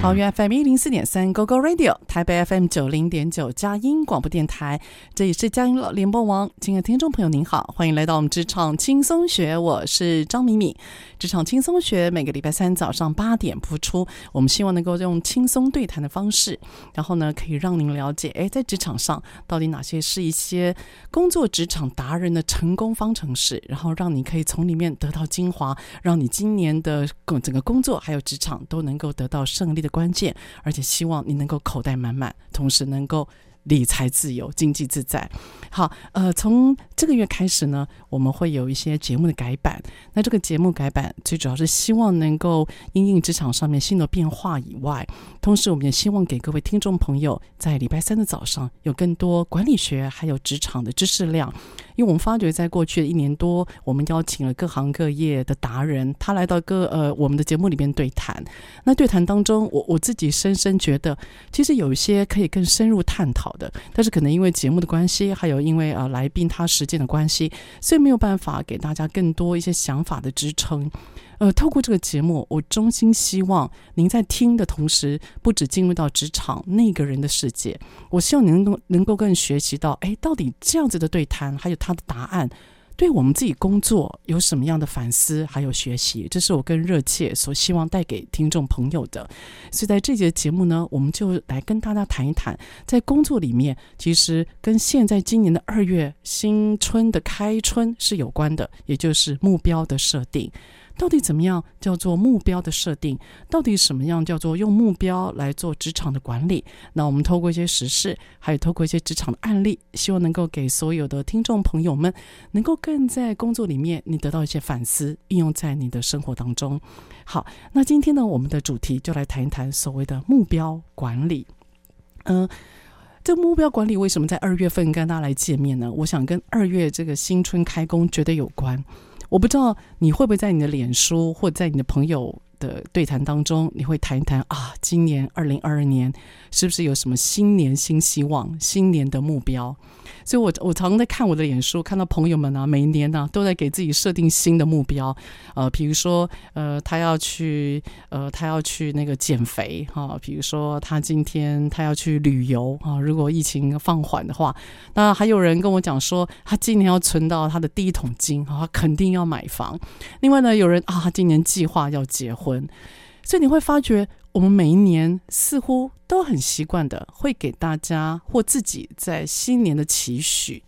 桃园 FM 一零四点三 GoGo Radio，台北 FM 九零点九佳音广播电台，这里是佳音老联播网。亲爱的听众朋友，您好，欢迎来到我们职场轻松学，我是张敏敏。职场轻松学每个礼拜三早上八点播出，我们希望能够用轻松对谈的方式，然后呢，可以让您了解，哎，在职场上到底哪些是一些工作职场达人的成功方程式，然后让你可以从里面得到精华，让你今年的工整个工作还有职场都能够得到胜利的关键，而且希望你能够口袋满满，同时能够理财自由、经济自在。好，呃，从这个月开始呢，我们会有一些节目的改版。那这个节目改版最主要是希望能够因应职场上面新的变化以外，同时我们也希望给各位听众朋友在礼拜三的早上有更多管理学还有职场的知识量。因为我们发觉，在过去的一年多，我们邀请了各行各业的达人，他来到各呃我们的节目里面对谈。那对谈当中，我我自己深深觉得，其实有一些可以更深入探讨的，但是可能因为节目的关系，还有因为、呃、来宾他时间的关系，所以没有办法给大家更多一些想法的支撑。呃，透过这个节目，我衷心希望您在听的同时，不只进入到职场那个人的世界，我希望您能够能够更学习到，哎，到底这样子的对谈，还有他的答案，对我们自己工作有什么样的反思，还有学习，这是我更热切所希望带给听众朋友的。所以在这节节目呢，我们就来跟大家谈一谈，在工作里面，其实跟现在今年的二月新春的开春是有关的，也就是目标的设定。到底怎么样叫做目标的设定？到底什么样叫做用目标来做职场的管理？那我们透过一些实事，还有透过一些职场的案例，希望能够给所有的听众朋友们，能够更在工作里面你得到一些反思，应用在你的生活当中。好，那今天呢，我们的主题就来谈一谈所谓的目标管理。嗯、这目标管理为什么在二月份跟大家来见面呢？我想跟二月这个新春开工绝对有关。我不知道你会不会在你的脸书或在你的朋友的对谈当中，你会谈一谈啊，今年二零二二年是不是有什么新年新希望、新年的目标？所以我，我常在看我的脸书，看到朋友们啊，每一年呢、啊、都在给自己设定新的目标，呃，比如说，呃，他要去，呃，他要去那个减肥哈、比如说他今天他要去旅游啊，如果疫情放缓的话，那还有人跟我讲说，他今年要存到他的第一桶金啊，他肯定要买房。另外呢，有人啊，他今年计划要结婚，所以你会发觉。我们每一年似乎都很习惯的会给大家或自己在新年的期许，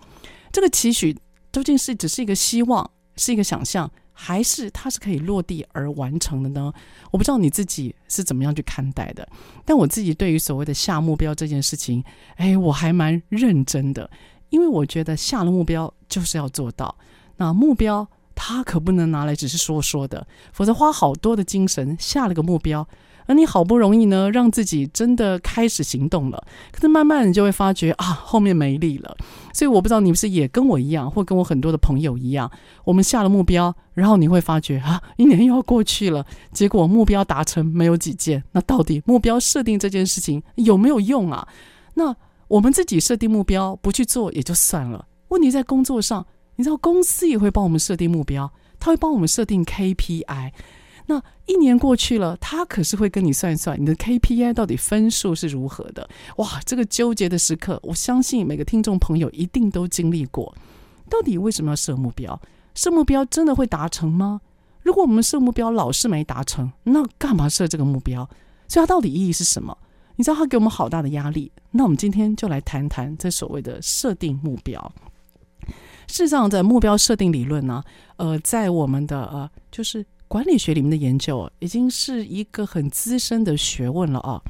这个期许究竟是只是一个希望，是一个想象，还是它是可以落地而完成的呢？我不知道你自己是怎么样去看待的，但我自己对于所谓的下目标这件事情，哎，我还蛮认真的，因为我觉得下了目标就是要做到，那目标他可不能拿来只是说说的，否则花好多的精神下了个目标。而你好不容易呢，让自己真的开始行动了，可是慢慢你就会发觉啊，后面没力了。所以我不知道你不是也跟我一样，或跟我很多的朋友一样，我们下了目标，然后你会发觉啊，一年又要过去了，结果目标达成没有几件。那到底目标设定这件事情有没有用啊？那我们自己设定目标不去做也就算了，问题在工作上，你知道公司也会帮我们设定目标，他会帮我们设定 KPI。那一年过去了，他可是会跟你算一算你的 KPI 到底分数是如何的。哇，这个纠结的时刻，我相信每个听众朋友一定都经历过。到底为什么要设目标？设目标真的会达成吗？如果我们设目标老是没达成，那干嘛设这个目标？所以它到底意义是什么？你知道它给我们好大的压力。那我们今天就来谈谈这所谓的设定目标。事实上，在目标设定理论呢，呃，在我们的呃，就是管理学里面的研究，已经是一个很资深的学问了啊。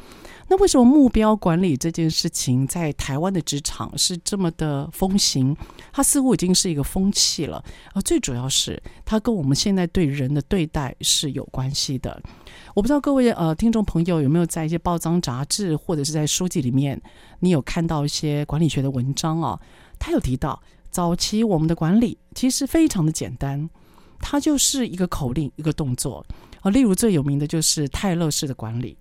那为什么目标管理这件事情在台湾的职场是这么的风行？它似乎已经是一个风气了。而最主要是它跟我们现在对人的对待是有关系的。我不知道各位呃听众朋友有没有在一些报章杂志或者是在书籍里面，你有看到一些管理学的文章啊？他有提到早期我们的管理其实非常的简单，它就是一个口令一个动作啊。例如最有名的就是泰勒式的管理。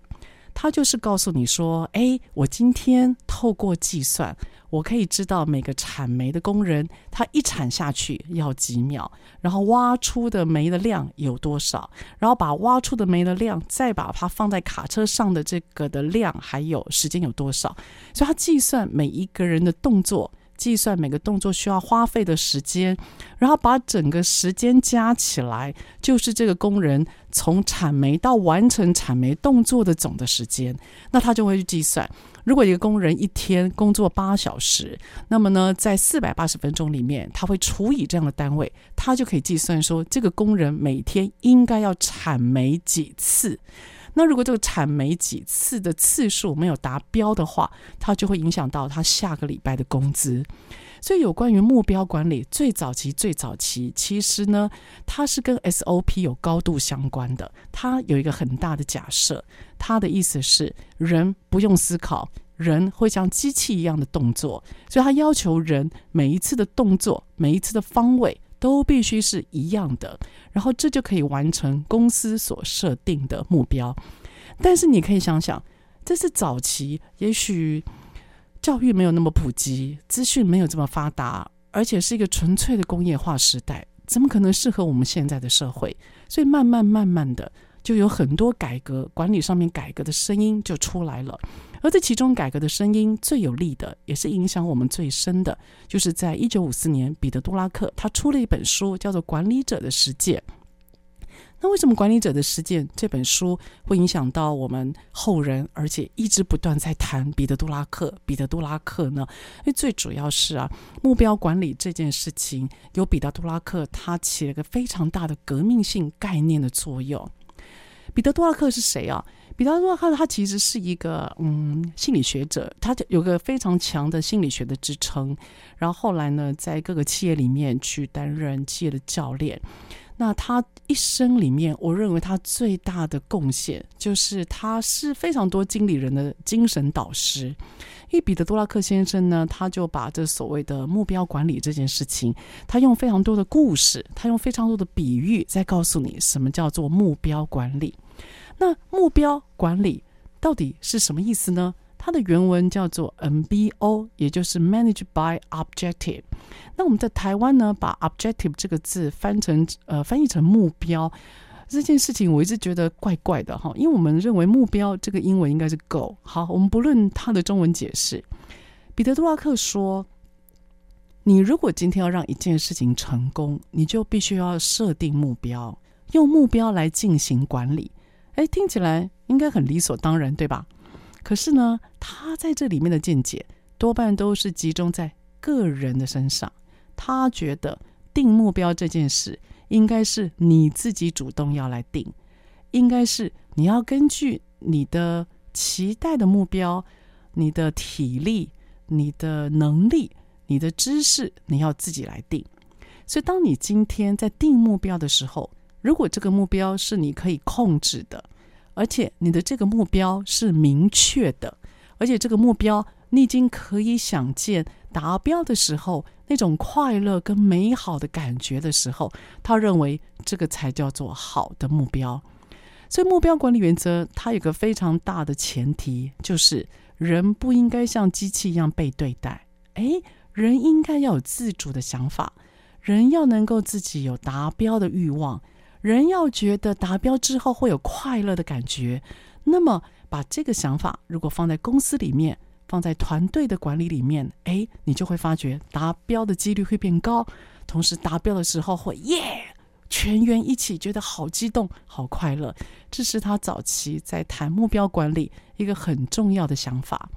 他就是告诉你说：“哎，我今天透过计算，我可以知道每个铲煤的工人他一铲下去要几秒，然后挖出的煤的量有多少，然后把挖出的煤的量再把它放在卡车上的这个的量还有时间有多少，所以他计算每一个人的动作。”计算每个动作需要花费的时间，然后把整个时间加起来，就是这个工人从铲煤到完成铲煤动作的总的时间。那他就会去计算，如果一个工人一天工作八小时，那么呢，在四百八十分钟里面，他会除以这样的单位，他就可以计算说，这个工人每天应该要铲煤几次。那如果这个产煤几次的次数没有达标的话，它就会影响到他下个礼拜的工资。所以有关于目标管理，最早期、最早期，其实呢，它是跟 SOP 有高度相关的。它有一个很大的假设，它的意思是人不用思考，人会像机器一样的动作，所以它要求人每一次的动作、每一次的方位。都必须是一样的，然后这就可以完成公司所设定的目标。但是你可以想想，这是早期，也许教育没有那么普及，资讯没有这么发达，而且是一个纯粹的工业化时代，怎么可能适合我们现在的社会？所以慢慢慢慢的，就有很多改革管理上面改革的声音就出来了。而这其中改革的声音最有力的，也是影响我们最深的，就是在一九五四年，彼得·杜拉克他出了一本书，叫做《管理者的实践》。那为什么《管理者的实践》这本书会影响到我们后人，而且一直不断在谈彼得·杜拉克？彼得·杜拉克呢？因为最主要是啊，目标管理这件事情，由彼得·杜拉克他起了个非常大的革命性概念的作用。彼得·杜拉克是谁啊？彼得·多拉克他其实是一个嗯心理学者，他有个非常强的心理学的支撑。然后后来呢，在各个企业里面去担任企业的教练。那他一生里面，我认为他最大的贡献就是他是非常多经理人的精神导师。因为彼得·多拉克先生呢，他就把这所谓的目标管理这件事情，他用非常多的故事，他用非常多的比喻，在告诉你什么叫做目标管理。那目标管理到底是什么意思呢？它的原文叫做 MBO，也就是 Manage by Objective。那我们在台湾呢，把 Objective 这个字翻成呃翻译成目标这件事情，我一直觉得怪怪的哈，因为我们认为目标这个英文应该是 Go。好，我们不论它的中文解释。彼得·杜拉克说：“你如果今天要让一件事情成功，你就必须要设定目标，用目标来进行管理。”哎，听起来应该很理所当然，对吧？可是呢，他在这里面的见解多半都是集中在个人的身上。他觉得定目标这件事应该是你自己主动要来定，应该是你要根据你的期待的目标、你的体力、你的能力、你的知识，你要自己来定。所以，当你今天在定目标的时候，如果这个目标是你可以控制的，而且你的这个目标是明确的，而且这个目标你已经可以想见达标的时候那种快乐跟美好的感觉的时候，他认为这个才叫做好的目标。所以目标管理原则它有个非常大的前提，就是人不应该像机器一样被对待。诶，人应该要有自主的想法，人要能够自己有达标的欲望。人要觉得达标之后会有快乐的感觉，那么把这个想法如果放在公司里面，放在团队的管理里面，哎，你就会发觉达标的几率会变高，同时达标的时候会耶，全员一起觉得好激动、好快乐。这是他早期在谈目标管理一个很重要的想法。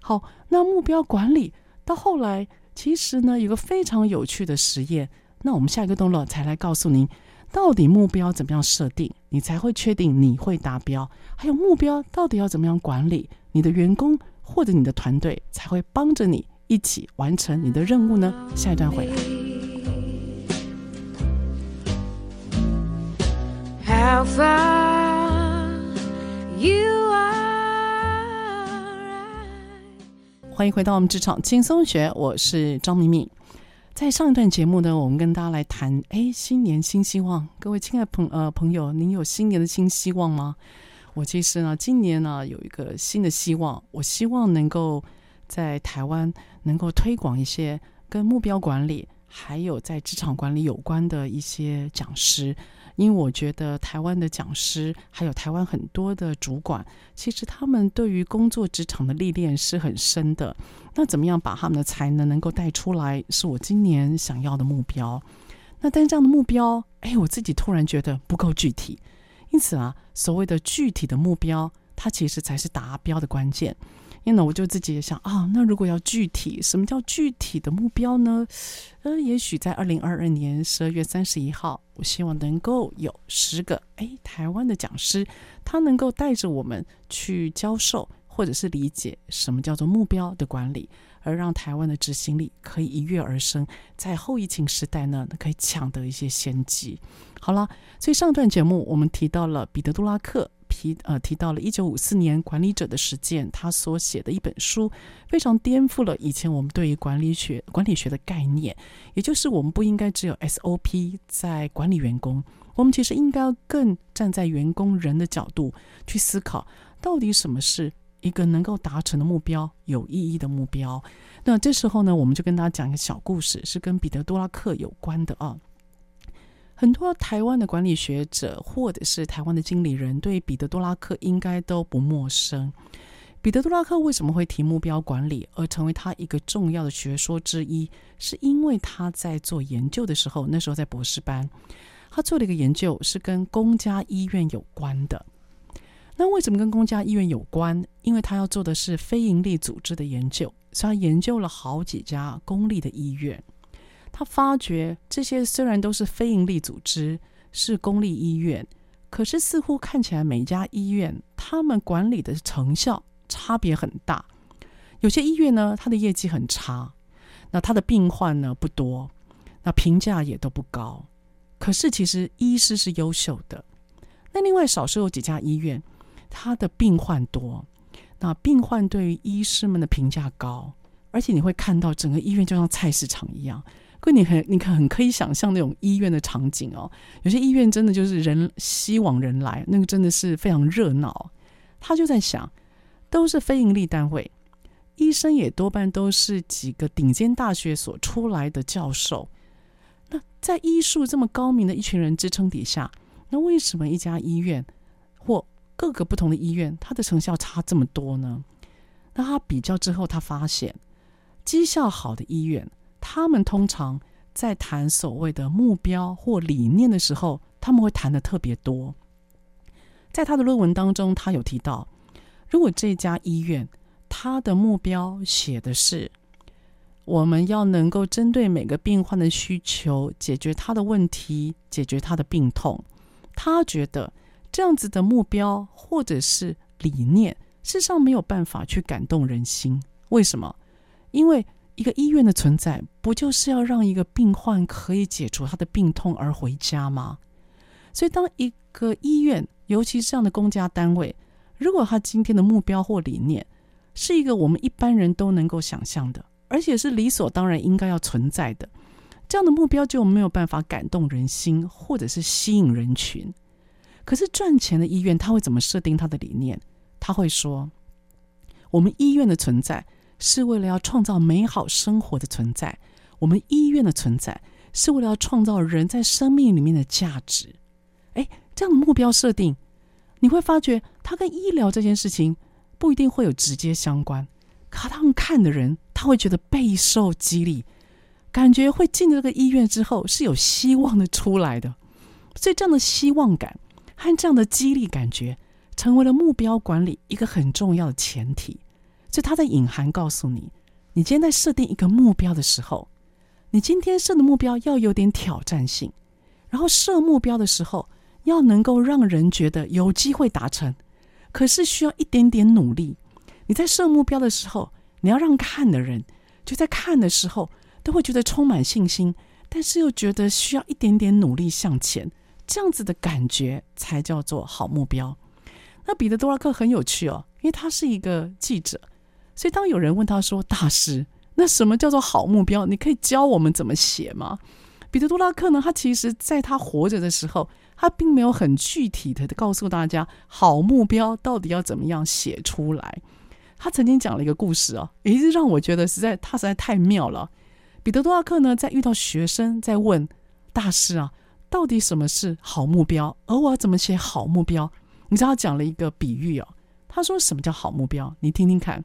好，那目标管理到后来，其实呢，有个非常有趣的实验。那我们下一个段落才来告诉您，到底目标怎么样设定，你才会确定你会达标。还有目标到底要怎么样管理，你的员工或者你的团队才会帮着你一起完成你的任务呢？下一段回来。How far you are 欢迎回到我们职场轻松学，我是张敏敏。在上一段节目呢，我们跟大家来谈，哎，新年新希望。各位亲爱的朋呃朋友，您有新年的新希望吗？我其实呢，今年呢有一个新的希望，我希望能够在台湾能够推广一些跟目标管理还有在职场管理有关的一些讲师。因为我觉得台湾的讲师，还有台湾很多的主管，其实他们对于工作职场的历练是很深的。那怎么样把他们的才能能够带出来，是我今年想要的目标。那但这样的目标，哎，我自己突然觉得不够具体。因此啊，所谓的具体的目标，它其实才是达标的关键。因为呢，我就自己也想啊，那如果要具体，什么叫具体的目标呢？呃，也许在二零二二年十二月三十一号，我希望能够有十个哎台湾的讲师，他能够带着我们去教授或者是理解什么叫做目标的管理，而让台湾的执行力可以一跃而生，在后疫情时代呢，可以抢得一些先机。好了，所以上段节目我们提到了彼得·杜拉克。提呃提到了一九五四年管理者的实践，他所写的一本书，非常颠覆了以前我们对于管理学管理学的概念，也就是我们不应该只有 SOP 在管理员工，我们其实应该更站在员工人的角度去思考，到底什么是一个能够达成的目标，有意义的目标。那这时候呢，我们就跟大家讲一个小故事，是跟彼得·多拉克有关的啊。很多台湾的管理学者，或者是台湾的经理人，对彼得·多拉克应该都不陌生。彼得·多拉克为什么会提目标管理，而成为他一个重要的学说之一？是因为他在做研究的时候，那时候在博士班，他做了一个研究，是跟公家医院有关的。那为什么跟公家医院有关？因为他要做的是非营利组织的研究，所以他研究了好几家公立的医院。他发觉这些虽然都是非营利组织，是公立医院，可是似乎看起来每家医院他们管理的成效差别很大。有些医院呢，它的业绩很差，那他的病患呢不多，那评价也都不高。可是其实医师是优秀的。那另外少数有几家医院，他的病患多，那病患对于医师们的评价高，而且你会看到整个医院就像菜市场一样。你很，你看很可以想象那种医院的场景哦。有些医院真的就是人熙往人来，那个真的是非常热闹。他就在想，都是非营利单位，医生也多半都是几个顶尖大学所出来的教授。那在医术这么高明的一群人支撑底下，那为什么一家医院或各个不同的医院，它的成效差这么多呢？那他比较之后，他发现绩效好的医院。他们通常在谈所谓的目标或理念的时候，他们会谈的特别多。在他的论文当中，他有提到，如果这家医院他的目标写的是我们要能够针对每个病患的需求，解决他的问题，解决他的病痛，他觉得这样子的目标或者是理念，事实上没有办法去感动人心。为什么？因为一个医院的存在，不就是要让一个病患可以解除他的病痛而回家吗？所以，当一个医院，尤其是这样的公家单位，如果他今天的目标或理念是一个我们一般人都能够想象的，而且是理所当然应该要存在的，这样的目标就没有办法感动人心，或者是吸引人群。可是赚钱的医院，他会怎么设定他的理念？他会说：我们医院的存在。是为了要创造美好生活的存在，我们医院的存在是为了要创造人在生命里面的价值。哎，这样的目标设定，你会发觉它跟医疗这件事情不一定会有直接相关，可他们看的人他会觉得备受激励，感觉会进这个医院之后是有希望的出来的。所以这样的希望感和这样的激励感觉，成为了目标管理一个很重要的前提。所以他在隐含告诉你，你今天在设定一个目标的时候，你今天设的目标要有点挑战性，然后设目标的时候要能够让人觉得有机会达成，可是需要一点点努力。你在设目标的时候，你要让看的人就在看的时候都会觉得充满信心，但是又觉得需要一点点努力向前，这样子的感觉才叫做好目标。那彼得·多拉克很有趣哦，因为他是一个记者，所以当有人问他说：“大师，那什么叫做好目标？你可以教我们怎么写吗？”彼得·多拉克呢，他其实在他活着的时候，他并没有很具体的告诉大家好目标到底要怎么样写出来。他曾经讲了一个故事哦，也是让我觉得实在他实在太妙了。彼得多拉克呢，在遇到学生在问大师啊，到底什么是好目标？而我要怎么写好目标？你知道他讲了一个比喻哦，他说什么叫好目标？你听听看，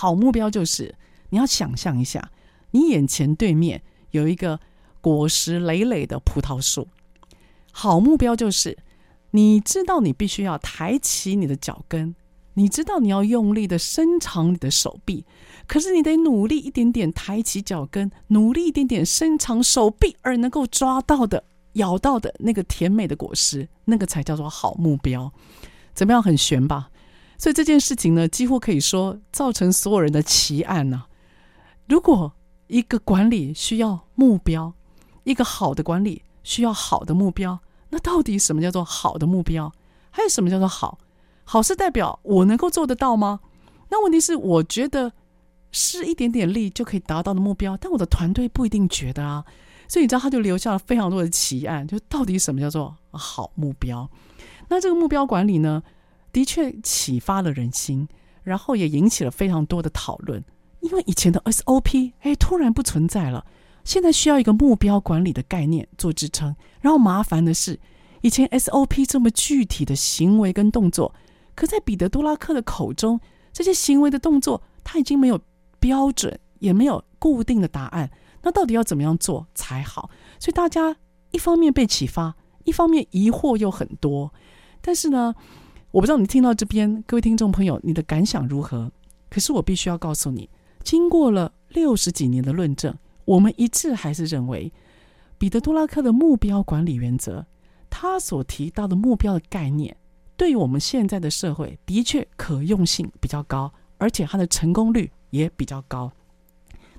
好目标就是你要想象一下，你眼前对面有一个果实累累的葡萄树。好目标就是你知道你必须要抬起你的脚跟。你知道你要用力的伸长你的手臂，可是你得努力一点点抬起脚跟，努力一点点伸长手臂，而能够抓到的、咬到的那个甜美的果实，那个才叫做好目标。怎么样？很悬吧？所以这件事情呢，几乎可以说造成所有人的奇案呢、如果一个管理需要目标，一个好的管理需要好的目标，那到底什么叫做好的目标？还有什么叫做好？好是代表我能够做得到吗？那问题是，我觉得是一点点力就可以达到的目标，但我的团队不一定觉得啊。所以你知道，他就留下了非常多的奇案，就到底什么叫做好目标？那这个目标管理呢，的确启发了人心，然后也引起了非常多的讨论。因为以前的 SOP 哎，突然不存在了，现在需要一个目标管理的概念做支撑。然后麻烦的是，以前 SOP 这么具体的行为跟动作。可在彼得·多拉克的口中，这些行为的动作，他已经没有标准，也没有固定的答案。那到底要怎么样做才好？所以大家一方面被启发，一方面疑惑又很多。但是呢，我不知道你听到这边，各位听众朋友，你的感想如何？可是我必须要告诉你，经过了六十几年的论证，我们一致还是认为，彼得·多拉克的目标管理原则，他所提到的目标的概念。对于我们现在的社会，的确可用性比较高，而且它的成功率也比较高。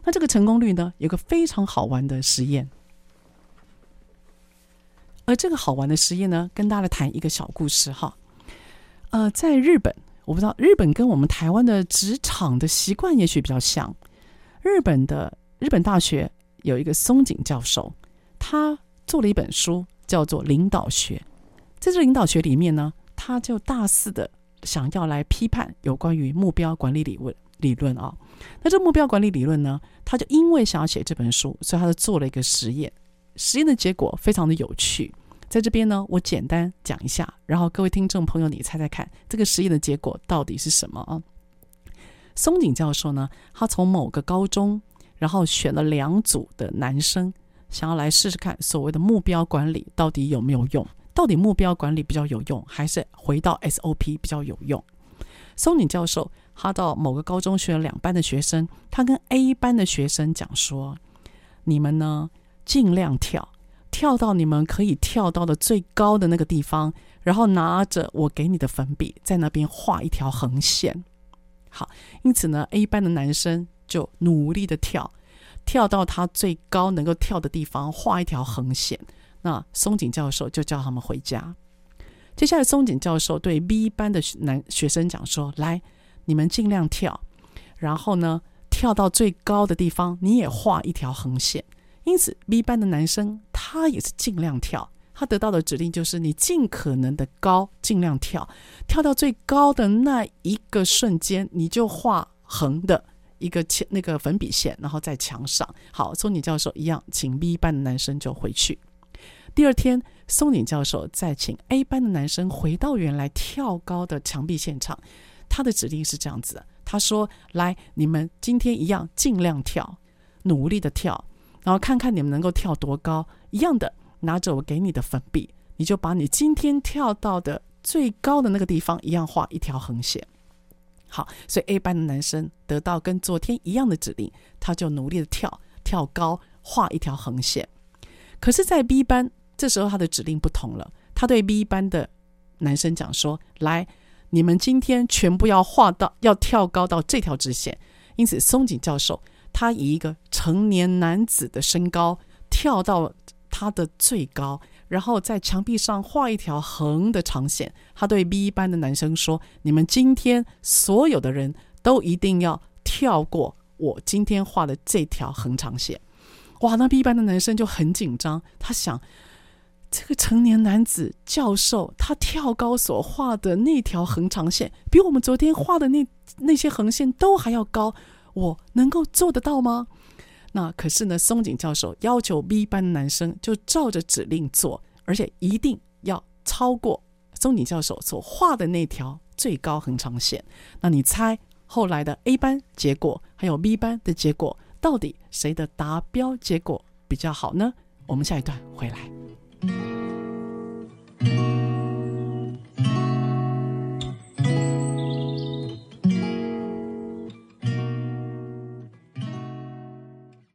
那这个成功率呢，有个非常好玩的实验。而这个好玩的实验呢，跟大家谈一个小故事哈。呃，在日本，我不知道日本跟我们台湾的职场的习惯也许比较像。日本的日本大学有一个松井教授，他做了一本书，叫做《领导学》。在这领导学里面呢。他就大肆的想要来批判有关于目标管理理论理论啊，那这目标管理理论呢，他就因为想要写这本书，所以他就做了一个实验。实验的结果非常的有趣，在这边呢，我简单讲一下，然后各位听众朋友，你猜猜看，这个实验的结果到底是什么啊？松井教授呢，他从某个高中，然后选了两组的男生，想要来试试看所谓的目标管理到底有没有用。到底目标管理比较有用，还是回到 SOP 比较有用？松井教授他到某个高中选了两班的学生，他跟 A 班的学生讲说：“你们呢，尽量跳，跳到你们可以跳到的最高的那个地方，然后拿着我给你的粉笔，在那边画一条横线。”好，因此呢，A 班的男生就努力的跳，跳到他最高能够跳的地方，画一条横线。那松井教授就叫他们回家。接下来，松井教授对 B 班的男学生讲说：“来，你们尽量跳，然后呢，跳到最高的地方，你也画一条横线。”因此，B 班的男生他也是尽量跳。他得到的指令就是：你尽可能的高，尽量跳，跳到最高的那一个瞬间，你就画横的一个铅那个粉笔线，然后在墙上。好，松井教授一样，请 B 班的男生就回去。第二天，松井教授再请 A 班的男生回到原来跳高的墙壁现场。他的指令是这样子的：他说：“来，你们今天一样尽量跳，努力的跳，然后看看你们能够跳多高。一样的，拿着我给你的粉笔，你就把你今天跳到的最高的那个地方一样画一条横线。好，所以 A 班的男生得到跟昨天一样的指令，他就努力的跳，跳高，画一条横线。可是，在 B 班这时候他的指令不同了，他对 B 班的男生讲说：“来，你们今天全部要画到，要跳高到这条直线。”因此，松井教授他以一个成年男子的身高跳到他的最高。然后在墙壁上画一条横的长线。他对 B 班的男生说：“你们今天所有的人都一定要跳过我今天画的这条横长线。”哇，那 B 班的男生就很紧张。他想，这个成年男子教授他跳高所画的那条横长线，比我们昨天画的那那些横线都还要高。我能够做得到吗？那可是呢，松井教授要求 B 班男生就照着指令做，而且一定要超过松井教授所画的那条最高横长线。那你猜后来的 A 班结果还有 B 班的结果，到底谁的达标结果比较好呢？我们下一段回来。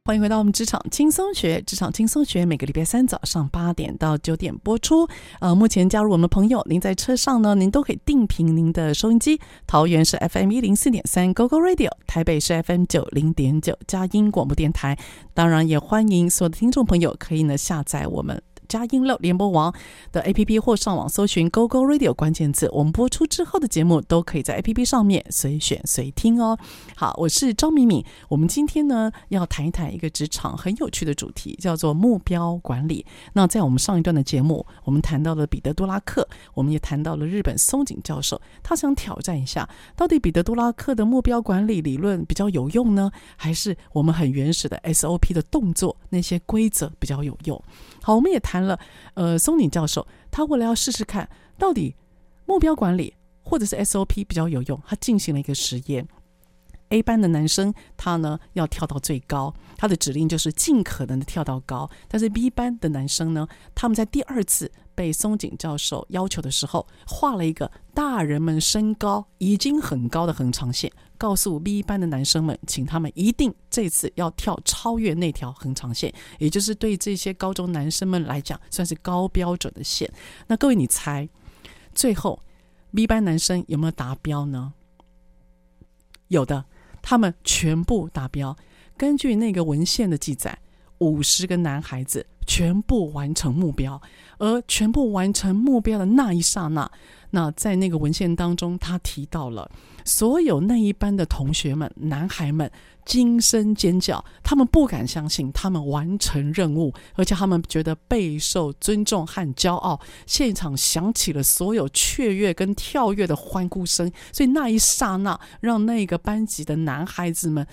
欢迎回到我们职场轻松学，职场轻松学每个礼拜三早上八点到九点播出。呃，目前加入我们的朋友，您在车上呢，您都可以定频您的收音机。桃园是 FM 一零四点三 GoGo Radio，台北是 FM 九零点九佳音广播电台。当然，也欢迎所有的听众朋友可以呢下载我们。佳音乐联播网的 APP 或上网搜寻 “GoGo Radio” 关键字，我们播出之后的节目都可以在 APP 上面随选随听哦。好，我是张敏敏，我们今天呢要谈一谈一个职场很有趣的主题，叫做目标管理。那在我们上一段的节目，我们谈到了彼得·杜拉克，我们也谈到了日本松井教授，他想挑战一下，到底彼得·杜拉克的目标管理理论比较有用呢，还是我们很原始的 SOP 的动作那些规则比较有用？好，我们也谈了，呃，松井教授他为了要试试看到底目标管理或者是 SOP 比较有用，他进行了一个实验。A 班的男生他呢要跳到最高，他的指令就是尽可能的跳到高。但是 B 班的男生呢，他们在第二次被松井教授要求的时候，画了一个大人们身高已经很高的横长线，告诉 B 班的男生们，请他们一定这次要跳超越那条横长线，也就是对这些高中男生们来讲算是高标准的线。那各位你猜，最后 B 班男生有没有达标呢？有的。他们全部达标。根据那个文献的记载，五十个男孩子全部完成目标。而全部完成目标的那一刹那，那在那个文献当中，他提到了所有那一班的同学们，男孩们惊声尖叫，他们不敢相信他们完成任务，而且他们觉得备受尊重和骄傲。现场响起了所有雀跃跟跳跃的欢呼声，所以那一刹那，让那个班级的男孩子们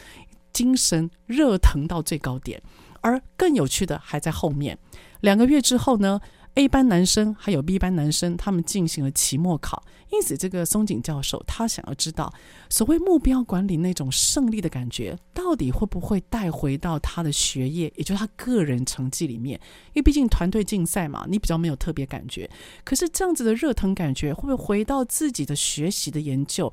精神热腾到最高点。而更有趣的还在后面，两个月之后呢，A 班男生还有 B 班男生，他们进行了期末考，因此这个松井教授他想要知道，所谓目标管理那种胜利的感觉，到底会不会带回到他的学业，也就是他个人成绩里面？因为毕竟团队竞赛嘛，你比较没有特别感觉，可是这样子的热腾感觉，会不会回到自己的学习的研究？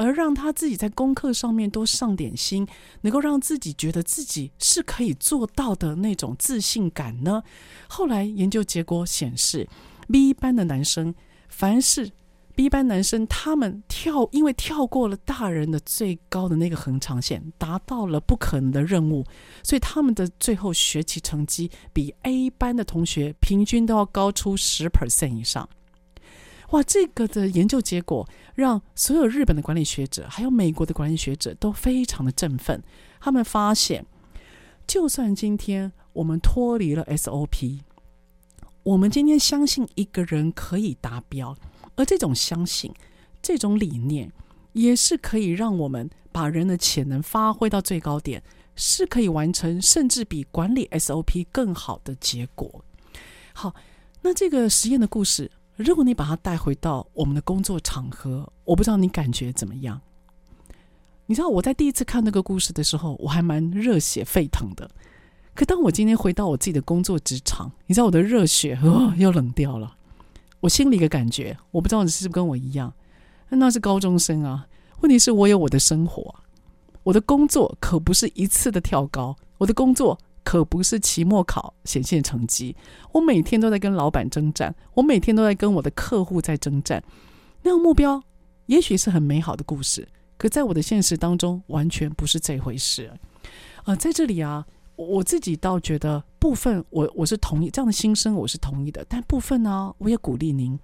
而让他自己在功课上面多上点心，能够让自己觉得自己是可以做到的那种自信感呢？后来研究结果显示，B 班的男生，凡是 B 班男生，他们跳，因为跳过了大人的最高的那个横长线，达到了不可能的任务，所以他们的最后学习成绩比 A 班的同学平均都要高出十 percent 以上。哇，这个的研究结果让所有日本的管理学者，还有美国的管理学者都非常的振奋。他们发现，就算今天我们脱离了 SOP，我们今天相信一个人可以达标，而这种相信、这种理念，也是可以让我们把人的潜能发挥到最高点，是可以完成甚至比管理 SOP 更好的结果。好，那这个实验的故事。如果你把它带回到我们的工作场合，我不知道你感觉怎么样。你知道我在第一次看那个故事的时候，我还蛮热血沸腾的。可当我今天回到我自己的工作职场，你知道我的热血哦又冷掉了。我心里一个感觉，我不知道你是不是跟我一样，那是高中生啊。问题是我有我的生活，我的工作可不是一次的跳高，我的工作可不是期末考显现成绩。我每天都在跟老板征战，我每天都在跟我的客户在征战。那个目标也许是很美好的故事，可在我的现实当中完全不是这回事。呃，在这里啊。我自己倒觉得部分我我是同意这样的心声，我是同意的。但部分呢，我也鼓励您。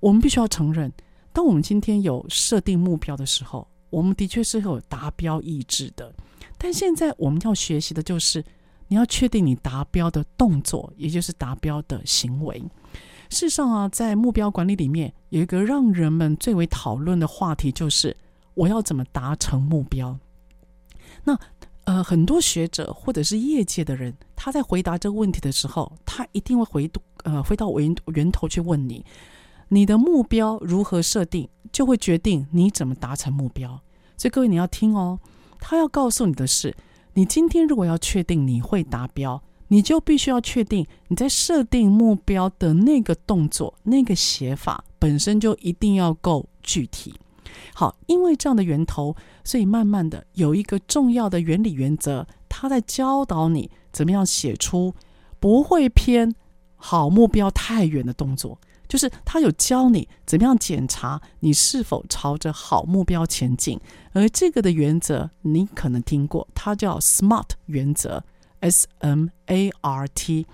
我们必须要承认，当我们今天有设定目标的时候，我们的确是有达标意志的。但现在我们要学习的就是，你要确定你达标的动作，也就是达标的行为。事实上啊，在目标管理里面，有一个让人们最为讨论的话题，就是我要怎么达成目标。那呃，很多学者或者是业界的人，他在回答这个问题的时候，他一定会回呃回到源源头去问你：你的目标如何设定，就会决定你怎么达成目标。所以各位你要听哦，他要告诉你的是，你今天如果要确定你会达标，你就必须要确定你在设定目标的那个动作、那个写法本身就一定要够具体。好，因为这样的源头，所以慢慢的有一个重要的原理原则，他在教导你怎么样写出不会偏好目标太远的动作，就是他有教你怎么样检查你是否朝着好目标前进。而这个的原则你可能听过，它叫 SMART 原则，S M A R T。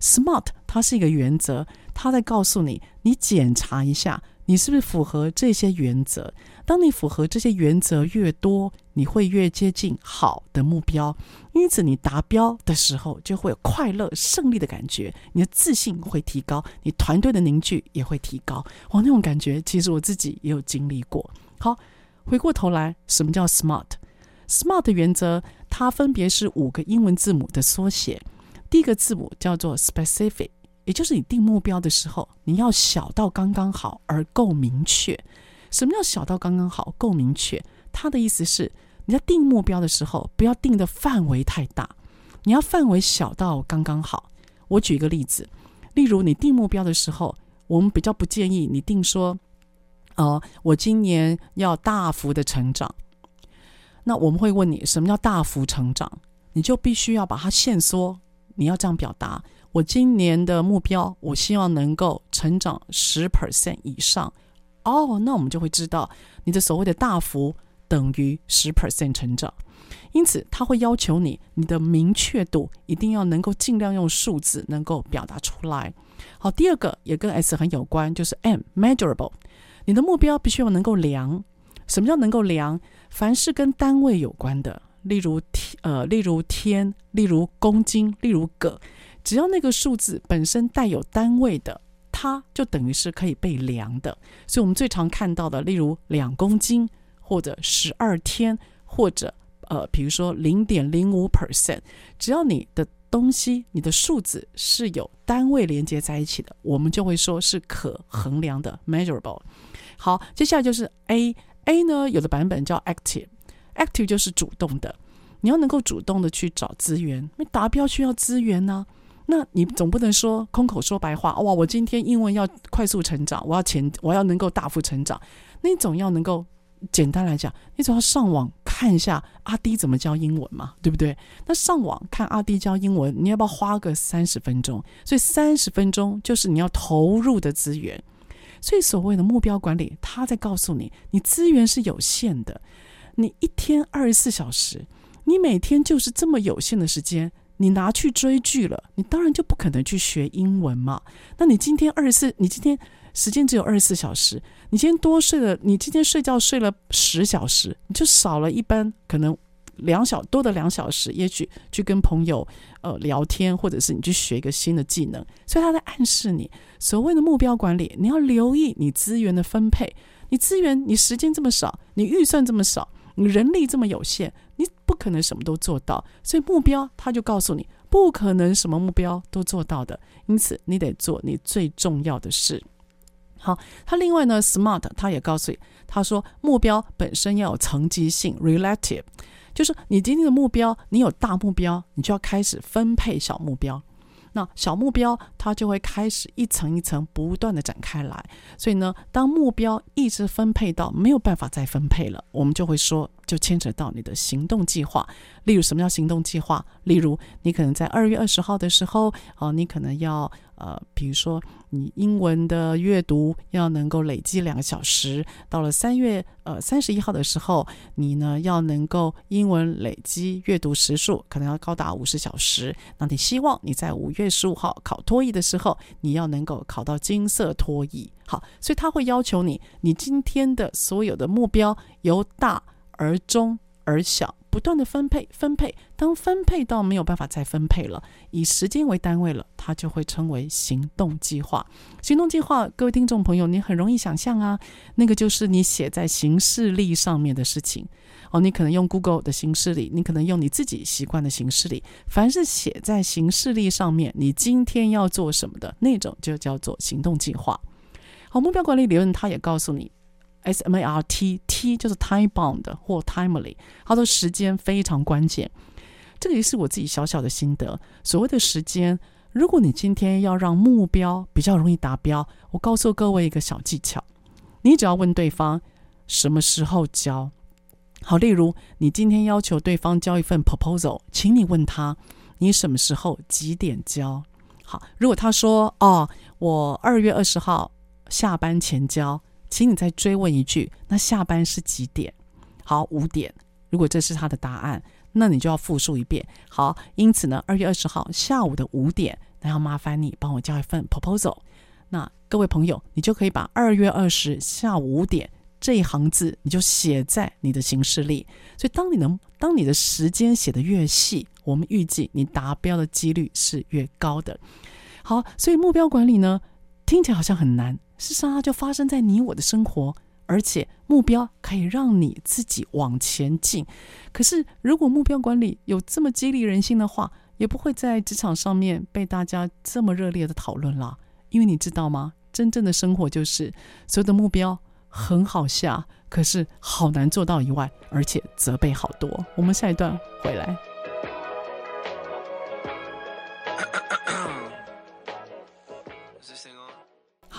SMART 它是一个原则，它在告诉你，你检查一下。你是不是符合这些原则？当你符合这些原则越多，你会越接近好的目标。因此，你达标的时候就会有快乐、胜利的感觉，你的自信会提高，你团队的凝聚也会提高。哇，那种感觉其实我自己也有经历过。好，回过头来，什么叫 SMART？SMART 的原则，它分别是五个英文字母的缩写。第一个字母叫做 Specific。也就是你定目标的时候，你要小到刚刚好而够明确。什么叫小到刚刚好够明确？它的意思是你在定目标的时候，不要定的范围太大，你要范围小到刚刚好。我举一个例子，例如你定目标的时候，我们比较不建议你定说，呃，我今年要大幅的成长。那我们会问你，什么叫大幅成长？你就必须要把它限缩，你要这样表达。我今年的目标，我希望能够成长十 percent 以上。哦，那我们就会知道你的所谓的大幅等于十 percent 成长。因此，他会要求你，你的明确度一定要能够尽量用数字能够表达出来。好，第二个也跟 S 很有关，就是 M，measurable。你的目标必须要能够量。什么叫能够量？凡是跟单位有关的，例如天，呃，例如天，例如公斤，例如个。只要那个数字本身带有单位的，它就等于是可以被量的。所以，我们最常看到的，例如两公斤，或者十二天，或者呃，比如说零点零五 percent，只要你的东西、你的数字是有单位连接在一起的，我们就会说是可衡量的 （measurable）。好，接下来就是 A，A 呢，有的版本叫 active，active 就是主动的，你要能够主动的去找资源，因为达标需要资源呢、那你总不能说空口说白话哇！我今天英文要快速成长，我要前，我要能够大幅成长。那你总要能够简单来讲，你总要上网看一下阿滴怎么教英文嘛，对不对？那上网看阿滴教英文，你要不要花个三十分钟？所以三十分钟就是你要投入的资源。所以所谓的目标管理，他在告诉你，你资源是有限的，你一天二十四小时，你每天就是这么有限的时间。你拿去追剧了，你当然就不可能去学英文嘛。那你今天二十四，你今天时间只有二十四小时，你今天多睡了，你今天睡觉睡了十小时，你就少了一般可能两小多的两小时，也许去跟朋友呃聊天，或者是你去学一个新的技能。所以他在暗示你，所谓的目标管理，你要留意你资源的分配，你资源你时间这么少，你预算这么少。你人力这么有限，可能什么都做到，所以目标他就告诉你，不可能什么目标都做到的，因此你得做你最重要的事。好，他另外呢，SMART 他也告诉你，他说目标本身要有层级性，relative，就是你今天的目标，你有大目标，你就要开始分配小目标。那小目标它就会开始一层一层不断的展开来。所以呢，当目标一直分配到没有办法再分配了，我们就会说，就牵扯到你的行动计划。例如，什么叫行动计划？例如，你可能在二月二十号的时候，哦，你可能要。呃，比如说你英文的阅读要能够累积两个小时，到了三月呃三十一号的时候，你呢要能够英文累积阅读时数可能要高达五十小时。那你希望你在五月十五号考托益的时候，你要能够考到金色托益。好，所以他会要求你，你今天的所有的目标由大而中而小。不断的分配，分配，当分配到没有办法再分配了，以时间为单位了，它就会称为行动计划。行动计划，各位听众朋友，你很容易想象啊，那个就是你写在行事历上面的事情哦。你可能用 Google 的行事历，你可能用你自己习惯的行事历，凡是写在行事历上面，你今天要做什么的那种，就叫做行动计划。好，目标管理理论，它也告诉你。S M A R T T 就是 time bound 或 timely，它的时间非常关键。这个也是我自己小小的心得。所谓的时间，如果你今天要让目标比较容易达标，我告诉各位一个小技巧：你只要问对方什么时候交。好，例如你今天要求对方交一份 proposal，请你问他你什么时候几点交。好，如果他说哦，我二月二十号下班前交。请你再追问一句，那下班是几点？好，五点。如果这是他的答案，那你就要复述一遍。好，因此呢，二月二十号下午的五点，那要麻烦你帮我交一份 proposal。那各位朋友，你就可以把二月二十下午五点这一行字，你就写在你的行事历。所以，当你能当你的时间写得越细，我们预计你达标的几率是越高的。好，所以目标管理呢，听起来好像很难。事实上，就发生在你我的生活，而且目标可以让你自己往前进。可是，如果目标管理有这么激励人心的话，也不会在职场上面被大家这么热烈的讨论了。因为你知道吗？真正的生活就是所有的目标很好下，可是好难做到以外，而且责备好多。我们下一段回来。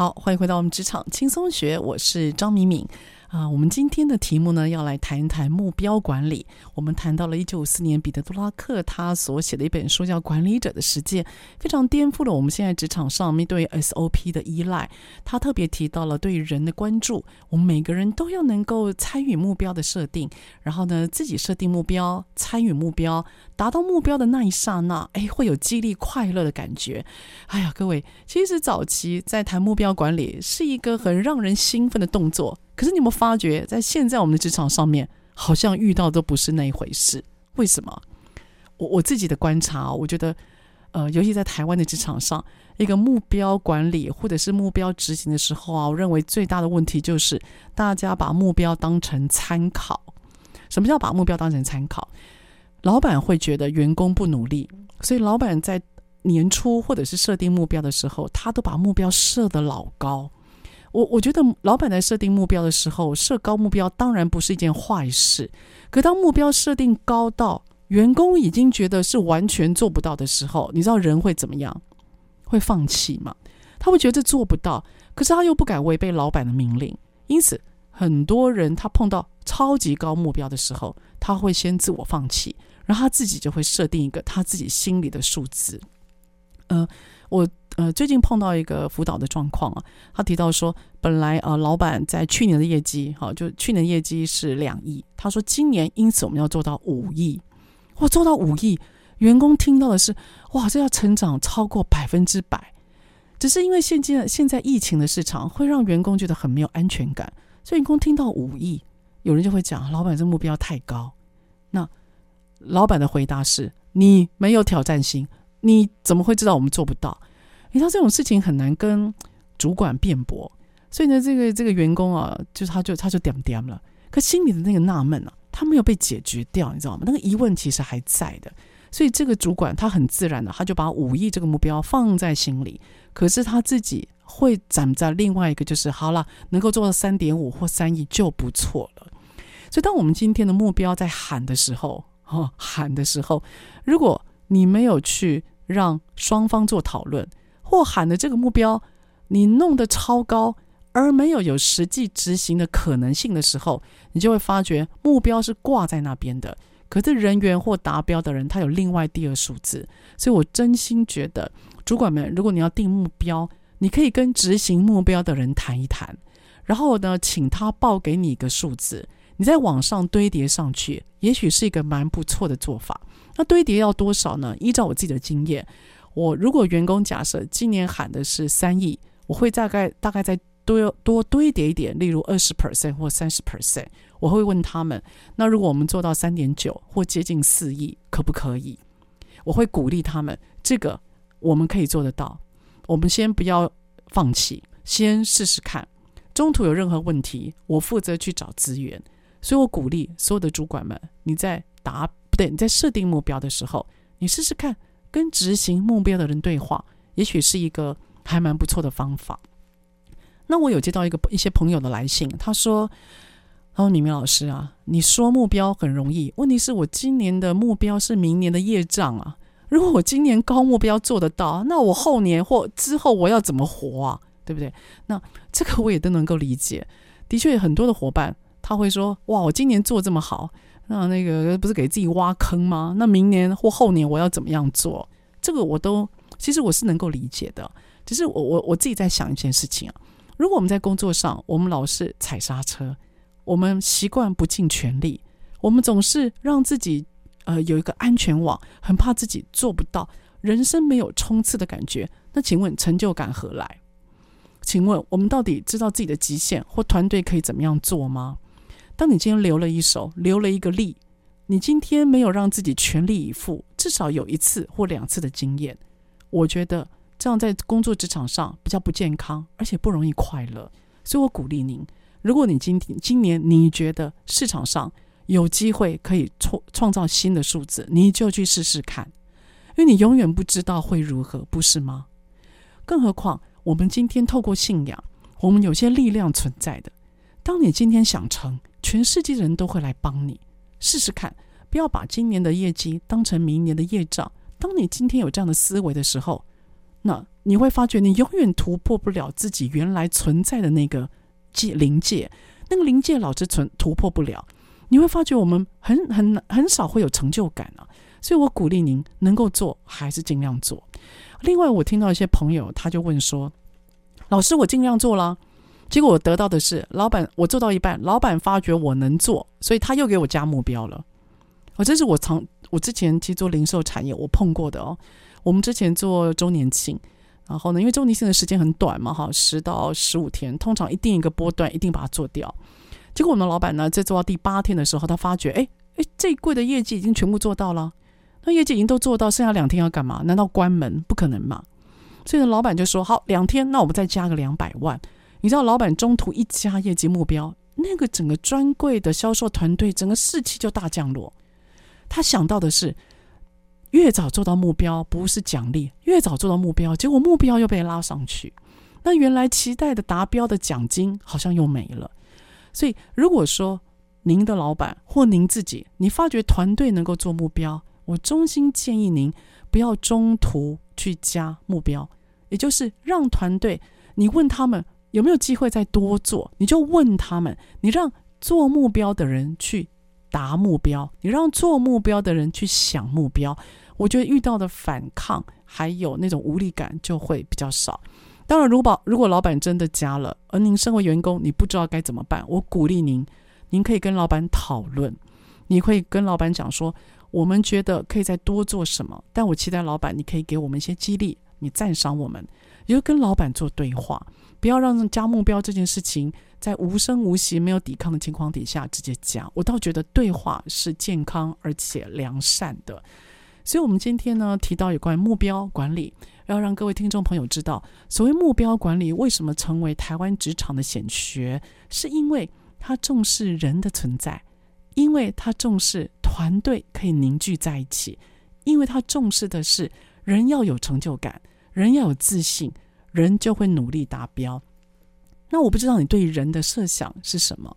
好，欢迎回到我们职场轻松学，我是张敏敏。啊，我们今天的题目呢，要来谈一谈目标管理。我们谈到了一九五四年彼得·杜拉克他所写的一本书叫《管理者的实践》，非常颠覆了我们现在职场上面对 SOP 的依赖。他特别提到了对人的关注，我们每个人都要能够参与目标的设定，然后呢，自己设定目标，参与目标，达到目标的那一刹那，哎，会有激励快乐的感觉。哎呀，各位，其实早期在谈目标管理是一个很让人兴奋的动作。可是你有没有发觉，在现在我们的职场上面，好像遇到都不是那一回事？为什么？我我自己的观察，我觉得，呃，尤其在台湾的职场上，一个目标管理或者是目标执行的时候啊，我认为最大的问题就是大家把目标当成参考。什么叫把目标当成参考？老板会觉得员工不努力，所以老板在年初或者是设定目标的时候，他都把目标设得老高。我我觉得老板在设定目标的时候，设高目标当然不是一件坏事。可当目标设定高到员工已经觉得是完全做不到的时候，你知道人会怎么样？会放弃吗？他会觉得做不到，可是他又不敢违背老板的命令。因此，很多人他碰到超级高目标的时候，他会先自我放弃，然后他自己就会设定一个他自己心里的数字。呃，我。呃，最近碰到一个辅导的状况啊，他提到说，本来呃，老板在去年的业绩，好，就去年业绩是两亿，他说今年因此我们要做到五亿，哇，做到五亿，员工听到的是，哇，这要成长超过百分之百，只是因为现在现在疫情的市场会让员工觉得很没有安全感，所以员工听到五亿，有人就会讲，老板这目标太高，那老板的回答是，你没有挑战性，你怎么会知道我们做不到？你知道这种事情很难跟主管辩驳，所以呢，这个这个员工啊，就他就他就点点了，可心里的那个纳闷啊，他没有被解决掉，你知道吗？那个疑问其实还在的，所以这个主管他很自然的，他就把五亿这个目标放在心里，可是他自己会站在另外一个，就是好了，能够做到三点五或三亿就不错了。所以，当我们今天的目标在喊的时候，哦，喊的时候，如果你没有去让双方做讨论，或喊的这个目标你弄得超高，而没有有实际执行的可能性的时候，你就会发觉目标是挂在那边的。可是人员或达标的人，他有另外第二数字。所以我真心觉得，主管们，如果你要定目标，你可以跟执行目标的人谈一谈，然后呢，请他报给你一个数字，你再往上堆叠上去，也许是一个蛮不错的做法。那堆叠要多少呢？依照我自己的经验，我如果员工假设今年喊的是三亿，我会大概大概再多多堆叠一点，例如二十 percent 或三十 percent。我会问他们，那如果我们做到三点九或接近四亿，可不可以？我会鼓励他们，这个我们可以做得到。我们先不要放弃，先试试看。中途有任何问题，我负责去找资源。所以我鼓励所有的主管们，你在答不对，你在设定目标的时候，你试试看跟执行目标的人对话，也许是一个还蛮不错的方法。那我有接到一个一些朋友的来信，他说。哦，李明老师啊，你说目标很容易，问题是我今年的目标是明年的业障啊。如果我今年高目标做得到，那我后年或之后我要怎么活啊？对不对？那这个我也都能够理解。的确，很多的伙伴他会说：“哇，我今年做这么好，那那个不是给自己挖坑吗？那明年或后年我要怎么样做？”这个我都其实我是能够理解的。只是我我我自己在想一件事情啊，如果我们在工作上，我们老是踩刹车。我们习惯不尽全力，我们总是让自己呃有一个安全网，很怕自己做不到，人生没有冲刺的感觉。那请问成就感何来？请问我们到底知道自己的极限或团队可以怎么样做吗？当你今天留了一手，留了一个力，你今天没有让自己全力以赴，至少有一次或两次的经验，我觉得这样在工作职场上比较不健康，而且不容易快乐。所以我鼓励您。如果你今天今年你觉得市场上有机会可以创创造新的数字，你就去试试看，因为你永远不知道会如何，不是吗？更何况我们今天透过信仰，我们有些力量存在的。当你今天想成，全世界人都会来帮你。试试看，不要把今年的业绩当成明年的业障。当你今天有这样的思维的时候，那你会发觉你永远突破不了自己原来存在的那个。界临界，那个临界老是存突破不了，你会发觉我们很很很少会有成就感啊。所以我鼓励您能够做还是尽量做。另外，我听到一些朋友他就问说：“老师，我尽量做了，结果我得到的是老板，我做到一半，老板发觉我能做，所以他又给我加目标了。”哦，这是我常我之前其实做零售产业我碰过的哦。我们之前做周年庆。然后呢，因为周年庆的时间很短嘛，哈，十到十五天，通常一定一个波段，一定把它做掉。结果我们老板呢，在做到第八天的时候，他发觉，哎哎，这一柜的业绩已经全部做到了，那业绩已经都做到，剩下两天要干嘛？难道关门？不可能嘛！所以呢，老板就说，好，两天，那我们再加个两百万。你知道，老板中途一加业绩目标，那个整个专柜的销售团队，整个士气就大降落。他想到的是。越早做到目标不是奖励，越早做到目标，结果目标又被拉上去，那原来期待的达标的奖金好像又没了。所以，如果说您的老板或您自己，你发觉团队能够做目标，我衷心建议您不要中途去加目标，也就是让团队，你问他们有没有机会再多做，你就问他们，你让做目标的人去达目标，你让做目标的人去想目标。我觉得遇到的反抗还有那种无力感就会比较少。当然，如果如果老板真的加了，而您身为员工，你不知道该怎么办，我鼓励您，您可以跟老板讨论，你会跟老板讲说，我们觉得可以再多做什么，但我期待老板你可以给我们一些激励，你赞赏我们，也就跟老板做对话，不要让加目标这件事情在无声无息、没有抵抗的情况底下直接加。我倒觉得对话是健康而且良善的。所以，我们今天呢提到有关目标管理，要让各位听众朋友知道，所谓目标管理为什么成为台湾职场的显学，是因为它重视人的存在，因为它重视团队可以凝聚在一起，因为它重视的是人要有成就感，人要有自信，人就会努力达标。那我不知道你对人的设想是什么？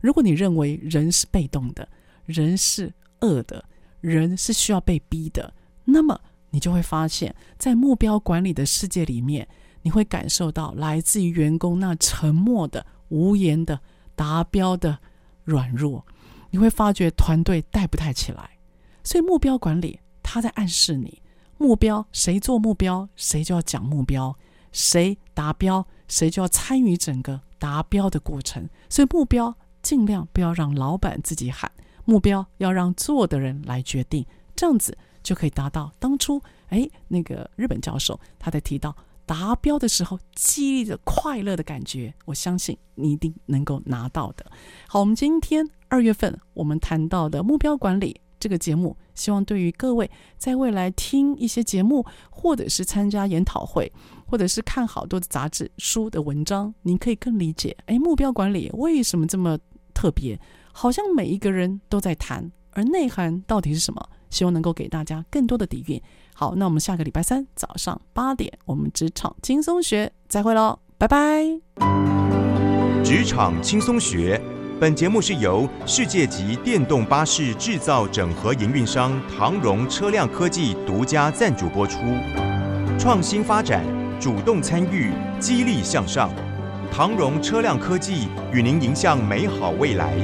如果你认为人是被动的，人是恶的，人是需要被逼的，那么你就会发现，在目标管理的世界里面，你会感受到来自于员工那沉默的、无言的达标的软弱，你会发觉团队带不太起来。所以目标管理，它在暗示你，目标谁做目标，谁就要讲目标，谁达标，谁就要参与整个达标的过程。所以目标。尽量不要让老板自己喊目标，要让做的人来决定，这样子就可以达到当初哎那个日本教授他在提到达标的时候激励的快乐的感觉，我相信你一定能够拿到的。好，我们今天二月份我们谈到的目标管理这个节目，希望对于各位在未来听一些节目，或者是参加研讨会，或者是看好多的杂志书的文章，您可以更理解哎目标管理为什么这么。特别，好像每一个人都在谈，而内涵到底是什么？希望能够给大家更多的底蕴。好，那我们下个礼拜三早上八点，我们职场轻松学再会喽，拜拜。职场轻松学，本节目是由世界级电动巴士制造整合营运商唐荣车辆科技独家赞助播出。创新发展，主动参与，激励向上。唐荣车辆科技与您迎向美好未来。